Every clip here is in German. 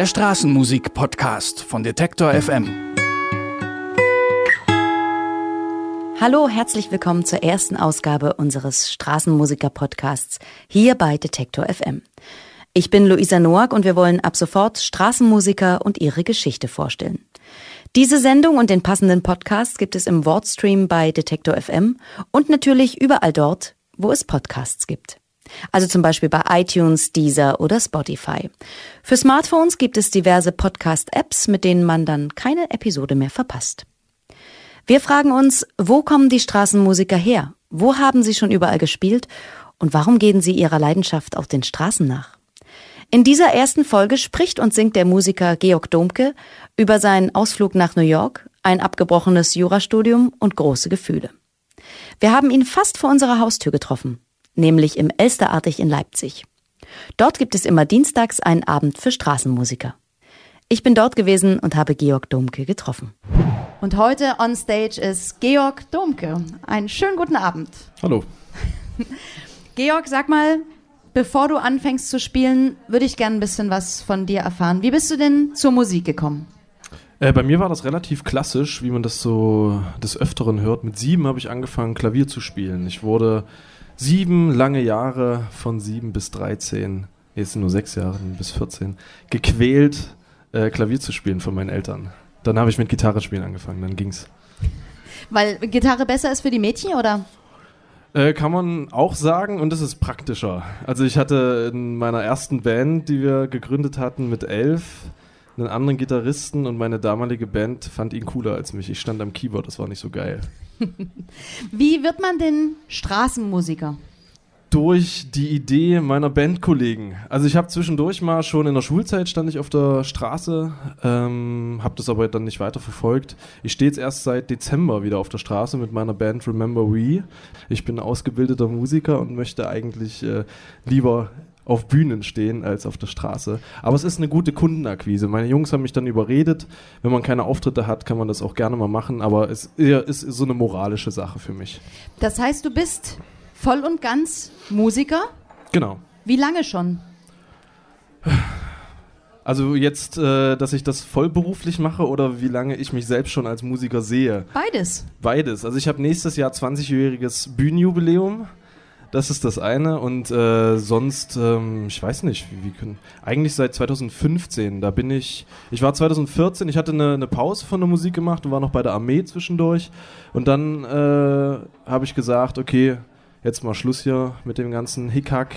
der Straßenmusik-Podcast von Detektor FM. Hallo, herzlich willkommen zur ersten Ausgabe unseres Straßenmusiker-Podcasts hier bei Detektor FM. Ich bin Luisa Noack und wir wollen ab sofort Straßenmusiker und ihre Geschichte vorstellen. Diese Sendung und den passenden Podcast gibt es im Wordstream bei Detektor FM und natürlich überall dort, wo es Podcasts gibt. Also zum Beispiel bei iTunes, Deezer oder Spotify. Für Smartphones gibt es diverse Podcast-Apps, mit denen man dann keine Episode mehr verpasst. Wir fragen uns, wo kommen die Straßenmusiker her? Wo haben sie schon überall gespielt? Und warum gehen sie ihrer Leidenschaft auf den Straßen nach? In dieser ersten Folge spricht und singt der Musiker Georg Domke über seinen Ausflug nach New York, ein abgebrochenes Jurastudium und große Gefühle. Wir haben ihn fast vor unserer Haustür getroffen nämlich im Elsterartig in Leipzig. Dort gibt es immer dienstags einen Abend für Straßenmusiker. Ich bin dort gewesen und habe Georg Domke getroffen. Und heute on stage ist Georg Domke. Einen schönen guten Abend. Hallo. Georg, sag mal, bevor du anfängst zu spielen, würde ich gerne ein bisschen was von dir erfahren. Wie bist du denn zur Musik gekommen? Äh, bei mir war das relativ klassisch, wie man das so des Öfteren hört. Mit sieben habe ich angefangen, Klavier zu spielen. Ich wurde sieben lange Jahre von sieben bis 13, jetzt nur sechs Jahre bis 14, gequält, äh, Klavier zu spielen von meinen Eltern. Dann habe ich mit Gitarre spielen angefangen, dann ging's. Weil Gitarre besser ist für die Mädchen, oder? Äh, kann man auch sagen und es ist praktischer. Also ich hatte in meiner ersten Band, die wir gegründet hatten mit elf, einen anderen Gitarristen und meine damalige Band fand ihn cooler als mich. Ich stand am Keyboard, das war nicht so geil. Wie wird man denn Straßenmusiker? Durch die Idee meiner Bandkollegen. Also ich habe zwischendurch mal schon in der Schulzeit stand ich auf der Straße, ähm, habe das aber dann nicht weiter verfolgt. Ich stehe jetzt erst seit Dezember wieder auf der Straße mit meiner Band Remember We. Ich bin ausgebildeter Musiker und möchte eigentlich äh, lieber auf Bühnen stehen als auf der Straße. Aber es ist eine gute Kundenakquise. Meine Jungs haben mich dann überredet. Wenn man keine Auftritte hat, kann man das auch gerne mal machen. Aber es ist so eine moralische Sache für mich. Das heißt, du bist voll und ganz Musiker? Genau. Wie lange schon? Also jetzt, äh, dass ich das vollberuflich mache oder wie lange ich mich selbst schon als Musiker sehe? Beides. Beides. Also ich habe nächstes Jahr 20-jähriges Bühnenjubiläum. Das ist das eine. Und äh, sonst, ähm, ich weiß nicht, wie, wie können. Eigentlich seit 2015. Da bin ich. Ich war 2014, ich hatte eine, eine Pause von der Musik gemacht und war noch bei der Armee zwischendurch. Und dann äh, habe ich gesagt, okay, jetzt mal Schluss hier mit dem ganzen Hickhack.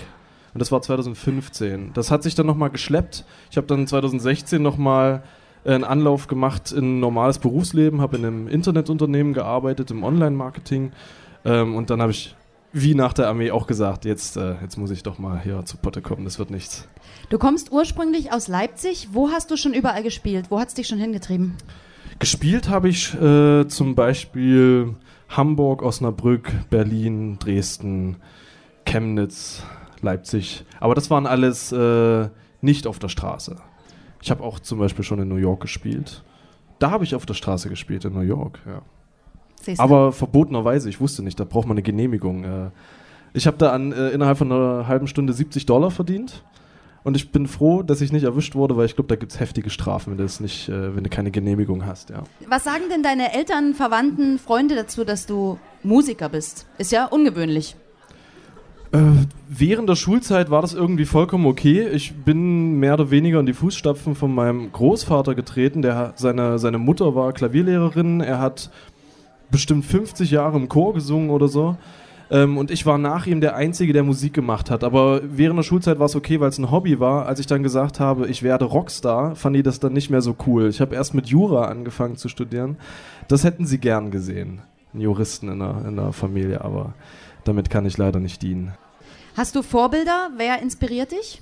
Und das war 2015. Das hat sich dann nochmal geschleppt. Ich habe dann 2016 nochmal einen Anlauf gemacht in ein normales Berufsleben, habe in einem Internetunternehmen gearbeitet, im Online-Marketing. Ähm, und dann habe ich wie nach der Armee auch gesagt, jetzt, äh, jetzt muss ich doch mal hier zu Potte kommen, das wird nichts. Du kommst ursprünglich aus Leipzig. Wo hast du schon überall gespielt? Wo hat es dich schon hingetrieben? Gespielt habe ich äh, zum Beispiel Hamburg, Osnabrück, Berlin, Dresden, Chemnitz, Leipzig. Aber das waren alles äh, nicht auf der Straße. Ich habe auch zum Beispiel schon in New York gespielt. Da habe ich auf der Straße gespielt, in New York, ja. Siehste. Aber verbotenerweise, ich wusste nicht, da braucht man eine Genehmigung. Äh. Ich habe da an, äh, innerhalb von einer halben Stunde 70 Dollar verdient. Und ich bin froh, dass ich nicht erwischt wurde, weil ich glaube, da gibt es heftige Strafen, wenn du, das nicht, äh, wenn du keine Genehmigung hast. Ja. Was sagen denn deine Eltern, Verwandten, Freunde dazu, dass du Musiker bist? Ist ja ungewöhnlich. Äh, während der Schulzeit war das irgendwie vollkommen okay. Ich bin mehr oder weniger in die Fußstapfen von meinem Großvater getreten. Der, seine, seine Mutter war Klavierlehrerin. Er hat bestimmt 50 Jahre im Chor gesungen oder so. Ähm, und ich war nach ihm der Einzige, der Musik gemacht hat. Aber während der Schulzeit war es okay, weil es ein Hobby war. Als ich dann gesagt habe, ich werde Rockstar, fand die das dann nicht mehr so cool. Ich habe erst mit Jura angefangen zu studieren. Das hätten sie gern gesehen. Einen Juristen in der, in der Familie, aber damit kann ich leider nicht dienen. Hast du Vorbilder? Wer inspiriert dich?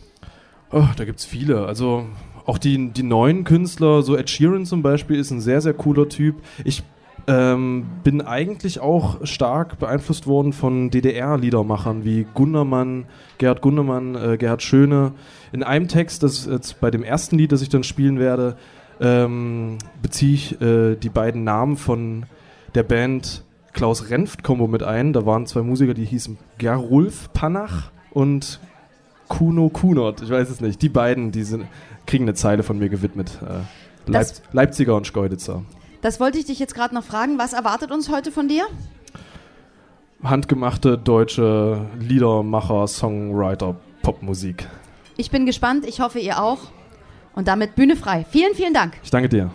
Oh, da gibt es viele. Also auch die, die neuen Künstler, so Ed Sheeran zum Beispiel, ist ein sehr, sehr cooler Typ. Ich ähm, bin eigentlich auch stark beeinflusst worden von DDR-Liedermachern wie Gundermann, Gerhard Gundermann, äh, Gerhard Schöne. In einem Text, das jetzt bei dem ersten Lied, das ich dann spielen werde, ähm, beziehe ich äh, die beiden Namen von der Band Klaus Renft Combo mit ein. Da waren zwei Musiker, die hießen Gerulf Panach und Kuno Kunert, ich weiß es nicht. Die beiden, die sind, kriegen eine Zeile von mir gewidmet. Äh, Leip Das- Leipziger und Schkeuditzer. Das wollte ich dich jetzt gerade noch fragen. Was erwartet uns heute von dir? Handgemachte deutsche Liedermacher, Songwriter, Popmusik. Ich bin gespannt. Ich hoffe, ihr auch. Und damit Bühne frei. Vielen, vielen Dank. Ich danke dir.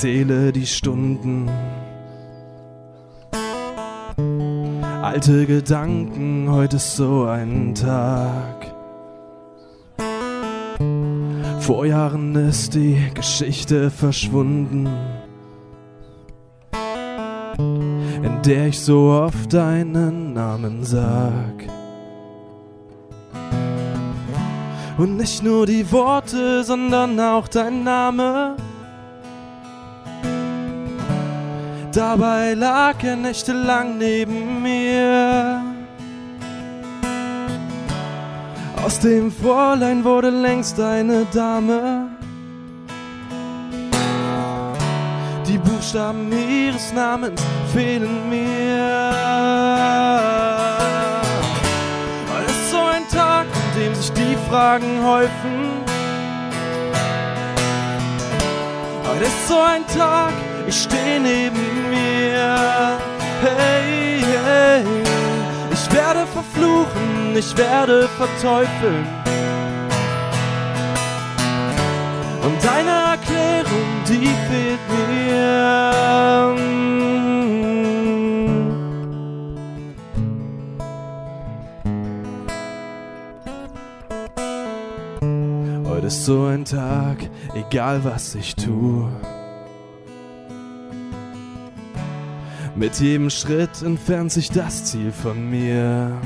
Zähle die Stunden. Alte Gedanken, heute ist so ein Tag. Vor Jahren ist die Geschichte verschwunden, in der ich so oft deinen Namen sag. Und nicht nur die Worte, sondern auch dein Name. Dabei lag er nächtelang neben mir. Aus dem Fräulein wurde längst eine Dame. Die Buchstaben ihres Namens fehlen mir. Es ist so ein Tag, an dem sich die Fragen häufen. Heute ist so ein Tag, ich stehe neben ich werde verteufeln. Und deine Erklärung, die fehlt mir. Heute ist so ein Tag, egal was ich tu. Mit jedem Schritt entfernt sich das Ziel von mir.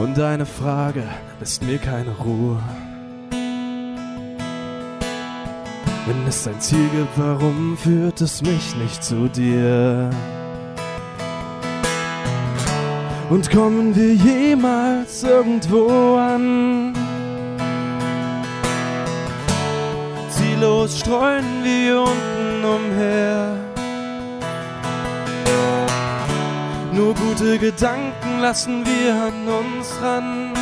Und eine Frage lässt mir keine Ruhe. Wenn es ein Ziel gibt, warum führt es mich nicht zu dir? Und kommen wir jemals irgendwo an? Ziellos streuen wir unten umher. Nur gute Gedanken lassen wir an uns ran.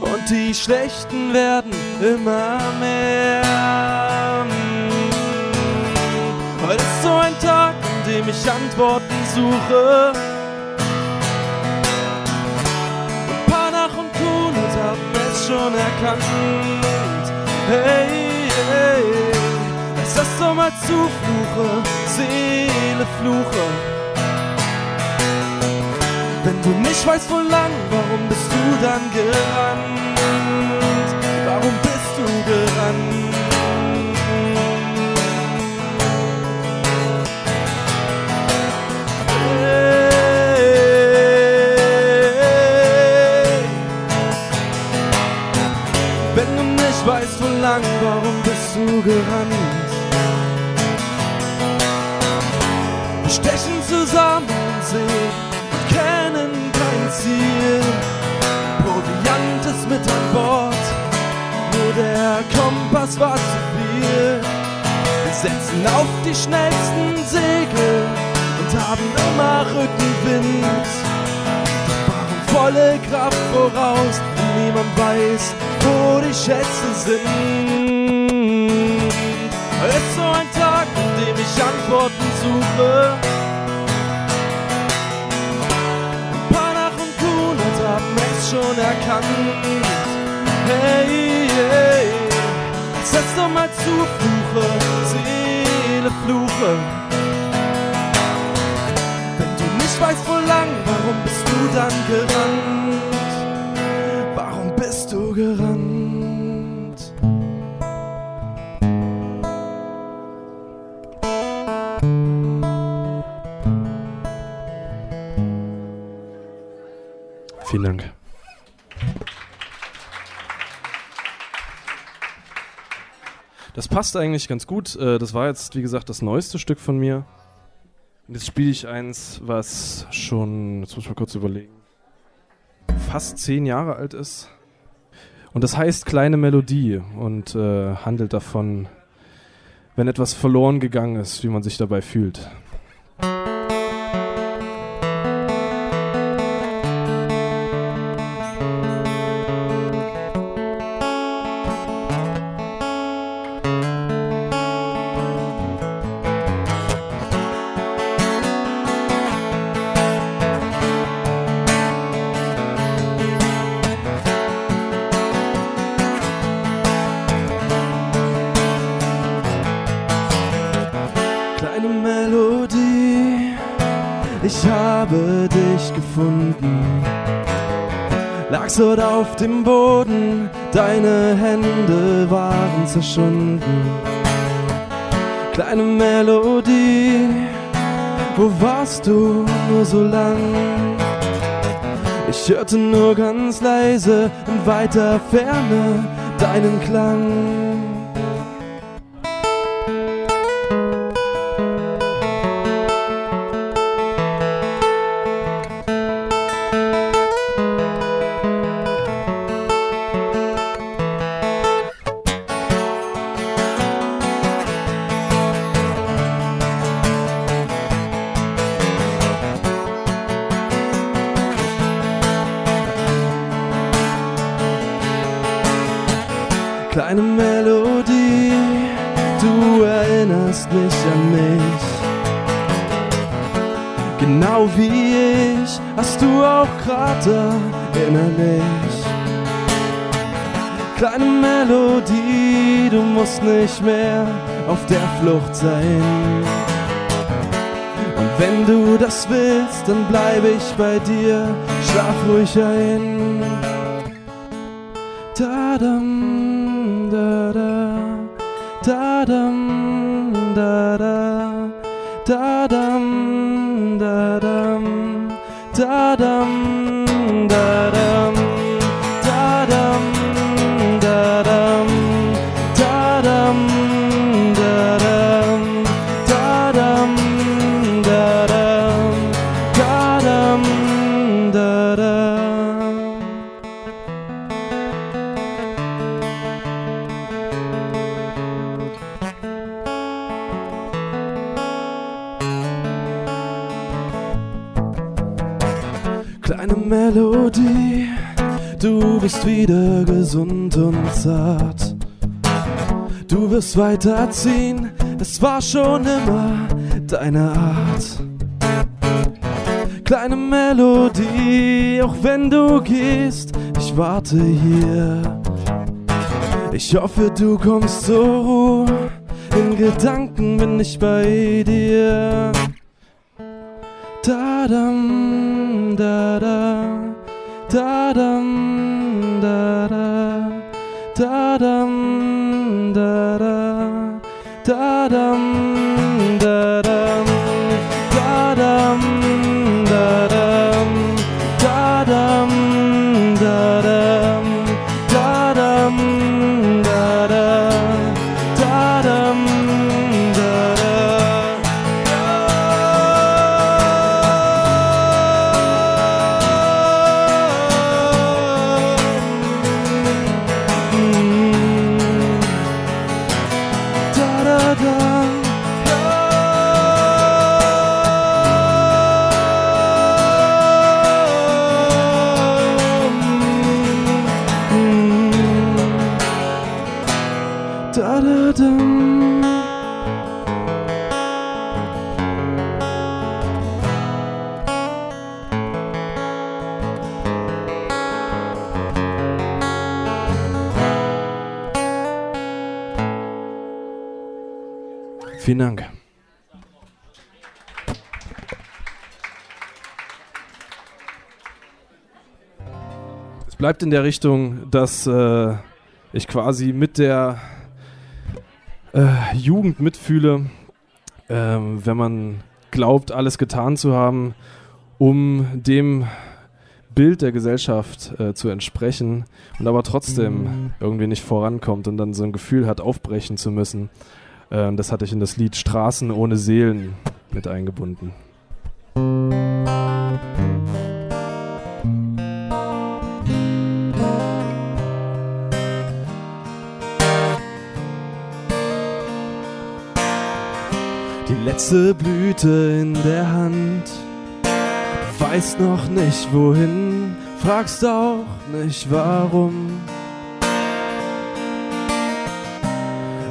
Und die schlechten werden immer mehr. Heute ist so ein Tag, an dem ich Antworten suche. Und Panach und Kunert haben es schon erkannt. Hey, hey, es ist so mal Zufluche, Seele fluche. Wenn du nicht weißt, wo lang, warum bist du dann gerannt? Warum bist du gerannt? Wenn du nicht weißt, wo lang, warum bist du gerannt? An Bord, nur der Kompass war zu viel. Wir setzen auf die schnellsten Segel und haben immer Rückenwind. Fahren volle Kraft voraus und niemand weiß, wo die Schätze sind. Es ist so ein Tag, an dem ich Antworten suche. Schon erkannt. Hey, hey, setz doch mal Zufluche, Seele fluche. Wenn du nicht weißt, wo lang, warum bist du dann gerannt? Warum bist du gerannt? Vielen Dank. Das passt eigentlich ganz gut. Äh, das war jetzt, wie gesagt, das neueste Stück von mir. Und jetzt spiele ich eins, was schon, jetzt muss ich mal kurz überlegen, fast zehn Jahre alt ist. Und das heißt Kleine Melodie und äh, handelt davon, wenn etwas verloren gegangen ist, wie man sich dabei fühlt. Dort auf dem Boden, deine Hände waren zerschunden. Kleine Melodie, wo warst du nur so lang? Ich hörte nur ganz leise in weiter Ferne deinen Klang. Nicht mehr auf der Flucht sein. Und wenn du das willst, dann bleibe ich bei dir, schlaf ruhig ein. Da dam, da da, da dam, da da, da dam, da dam, da dam, Melodie. Du bist wieder gesund und zart. Du wirst weiterziehen, es war schon immer deine Art. Kleine Melodie, auch wenn du gehst, ich warte hier. Ich hoffe, du kommst zur Ruhe. In Gedanken bin ich bei dir. Da dam, da da, da dam, da da, da dam, da da, da dam, Vielen Dank. Es bleibt in der Richtung, dass äh, ich quasi mit der äh, Jugend mitfühle, äh, wenn man glaubt, alles getan zu haben, um dem Bild der Gesellschaft äh, zu entsprechen und aber trotzdem irgendwie nicht vorankommt und dann so ein Gefühl hat, aufbrechen zu müssen. Äh, das hatte ich in das Lied Straßen ohne Seelen mit eingebunden. Letzte Blüte in der Hand. Du weißt noch nicht wohin, fragst auch nicht warum.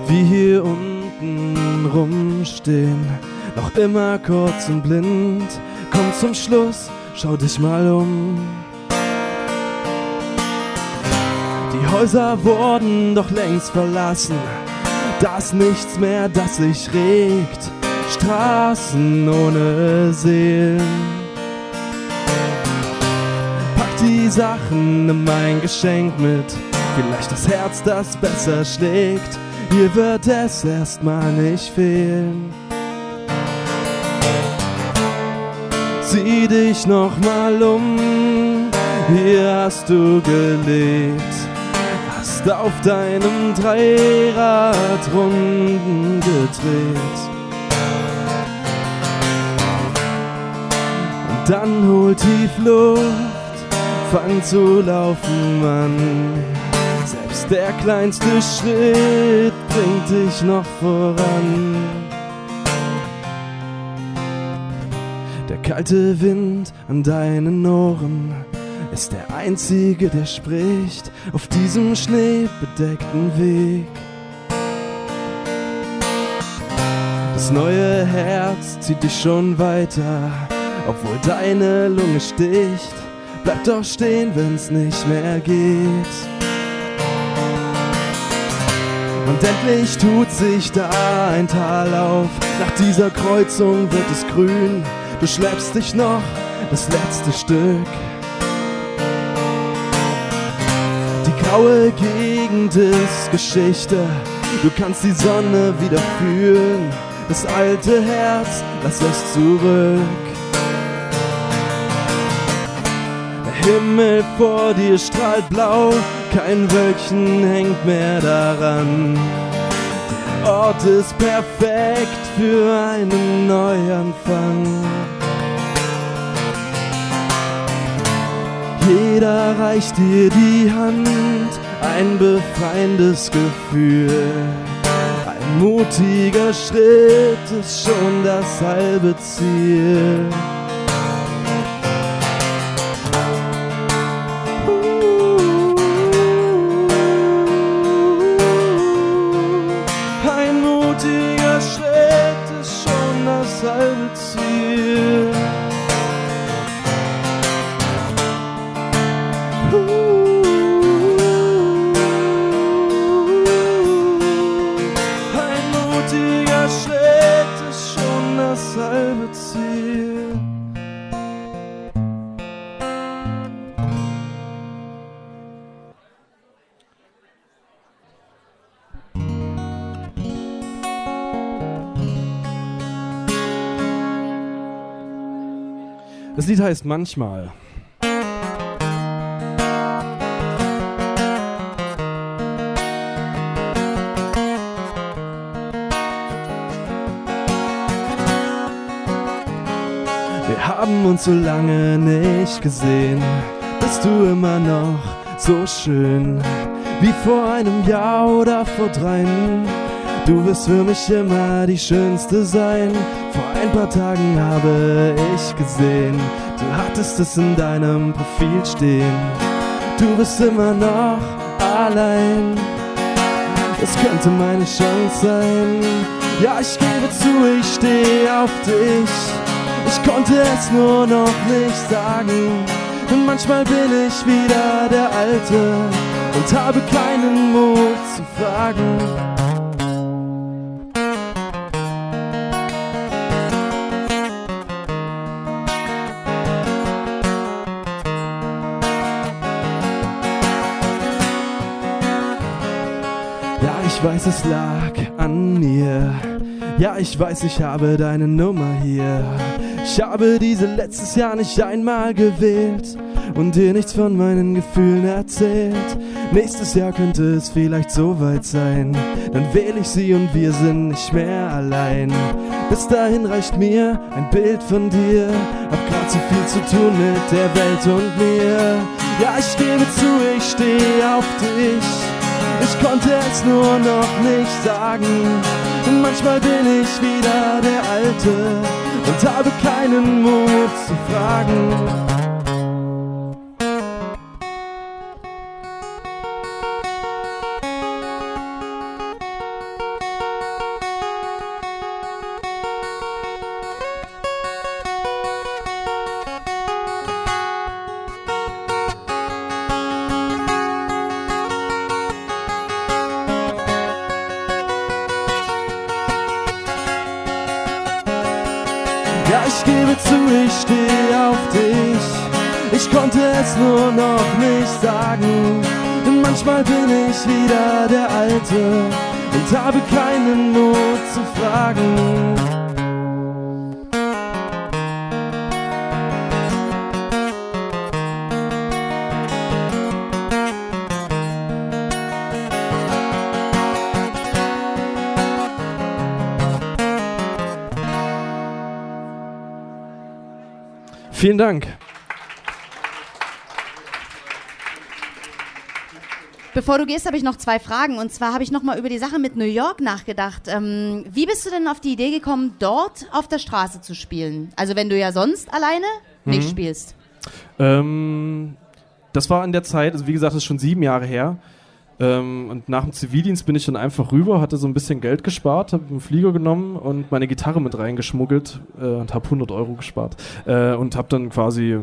Wie hier unten rumstehen, noch immer kurz und blind. Komm zum Schluss, schau dich mal um. Die Häuser wurden doch längst verlassen. Da ist nichts mehr, das sich regt. Straßen ohne Seelen. Pack die Sachen, nimm ein Geschenk mit. Vielleicht das Herz, das besser schlägt. Hier wird es erstmal nicht fehlen. Sieh dich noch mal um, hier hast du gelebt. Hast auf deinem Dreirad Runden gedreht. Dann hol tief Luft, fang zu laufen an. Selbst der kleinste Schritt bringt dich noch voran. Der kalte Wind an deinen Ohren ist der einzige, der spricht auf diesem schneebedeckten Weg. Das neue Herz zieht dich schon weiter, obwohl deine Lunge sticht. Bleib doch stehen, wenn's nicht mehr geht. Und endlich tut sich da ein Tal auf. Nach dieser Kreuzung wird es grün. Du schleppst dich noch das letzte Stück. Die graue Gegend ist Geschichte. Du kannst die Sonne wieder fühlen. Das alte Herz, lass es zurück. Himmel vor dir strahlt blau, kein Wölkchen hängt mehr daran. Der Ort ist perfekt für einen Neuanfang. Jeder reicht dir die Hand, ein befreiendes Gefühl. Ein mutiger Schritt ist schon das halbe Ziel. Mutiger Schritt ist schon das halbe Ziel. Das Lied heißt Manchmal. Wir haben uns so lange nicht gesehen. Bist du immer noch so schön wie vor einem Jahr oder vor dreien? Du wirst für mich immer die Schönste sein. Vor ein paar Tagen habe ich gesehen, du hattest es in deinem Profil stehen. Du bist immer noch allein. Es könnte meine Chance sein. Ja, ich gebe zu, ich stehe auf dich. Ich konnte es nur noch nicht sagen. Und manchmal bin ich wieder der Alte und habe keinen Mut zu fragen. Weiß, es lag an mir. Ja, ich weiß, ich habe deine Nummer hier. Ich habe diese letztes Jahr nicht einmal gewählt und dir nichts von meinen Gefühlen erzählt. Nächstes Jahr könnte es vielleicht so weit sein, dann wähle ich sie und wir sind nicht mehr allein. Bis dahin reicht mir ein Bild von dir, hab grad so viel zu tun mit der Welt und mir. Ja, ich gebe zu, ich stehe auf dich. Ich konnte es nur noch nicht sagen. Und manchmal bin ich wieder der Alte und habe keinen Mut zu fragen. Vielen Dank. Bevor du gehst, habe ich noch zwei Fragen. Und zwar habe ich noch mal über die Sache mit New York nachgedacht. Ähm, wie bist du denn auf die Idee gekommen, dort auf der Straße zu spielen? Also wenn du ja sonst alleine nicht Mhm. spielst. Ähm, das war in der Zeit, also wie gesagt, das ist schon sieben Jahre her. Ähm, und nach dem Zivildienst bin ich dann einfach rüber, hatte so ein bisschen Geld gespart, habe einen Flieger genommen und meine Gitarre mit reingeschmuggelt äh, und habe 100 Euro gespart. Äh, und habe dann quasi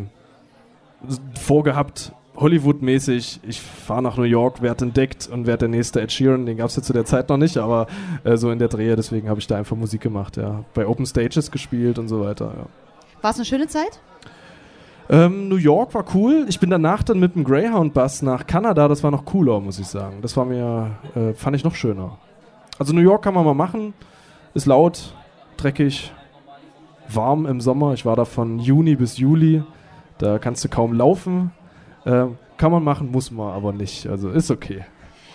vorgehabt, Hollywood-mäßig, ich fahre nach New York, werde entdeckt und werde der nächste Ed Sheeran. Den gab es ja zu der Zeit noch nicht, aber äh, so in der Drehe, deswegen habe ich da einfach Musik gemacht, ja. Bei Open Stages gespielt und so weiter, ja. War es eine schöne Zeit? Ähm, New York war cool. Ich bin danach dann mit dem Greyhound-Bus nach Kanada. Das war noch cooler, muss ich sagen. Das war mir, äh, fand ich noch schöner. Also New York kann man mal machen. Ist laut, dreckig, warm im Sommer. Ich war da von Juni bis Juli. Da kannst du kaum laufen. Ähm, kann man machen, muss man aber nicht. Also ist okay.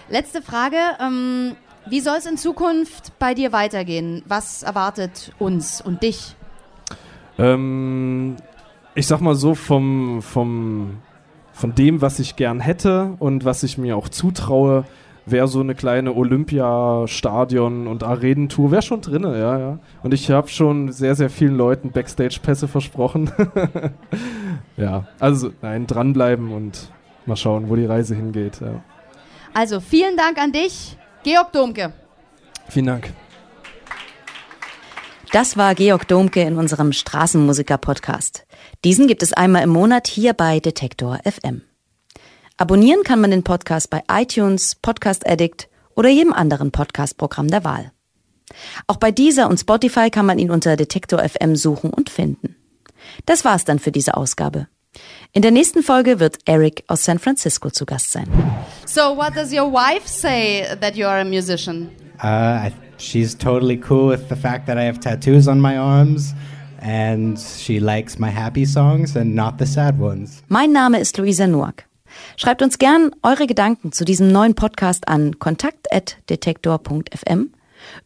Letzte Frage. Ähm, wie soll es in Zukunft bei dir weitergehen? Was erwartet uns und dich? Ähm, ich sag mal so, vom, vom, von dem, was ich gern hätte und was ich mir auch zutraue, wäre so eine kleine Olympia-Stadion- und Arenentour, wäre schon drin, ja, ja. Und ich habe schon sehr, sehr vielen Leuten Backstage-Pässe versprochen. ja, also nein, dranbleiben und mal schauen, wo die Reise hingeht. Ja. Also vielen Dank an dich, Georg Domke. Vielen Dank. Das war Georg Domke in unserem Straßenmusiker-Podcast. Diesen gibt es einmal im Monat hier bei Detektor FM. Abonnieren kann man den Podcast bei iTunes, Podcast Addict oder jedem anderen Podcast-Programm der Wahl. Auch bei dieser und Spotify kann man ihn unter Detektor FM suchen und finden. Das war's dann für diese Ausgabe. In der nächsten Folge wird Eric aus San Francisco zu Gast sein. So, what does your wife say that you are a musician? Uh, I, she's totally cool with the fact that I have tattoos on my arms, and she likes my happy songs and not the sad ones. Mein Name ist Luisa Noack. Schreibt uns gern eure Gedanken zu diesem neuen Podcast an kontakt.detektor.fm.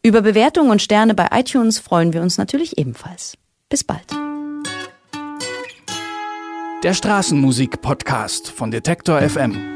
Über Bewertungen und Sterne bei iTunes freuen wir uns natürlich ebenfalls. Bis bald. Der Straßenmusik-Podcast von Detektor FM.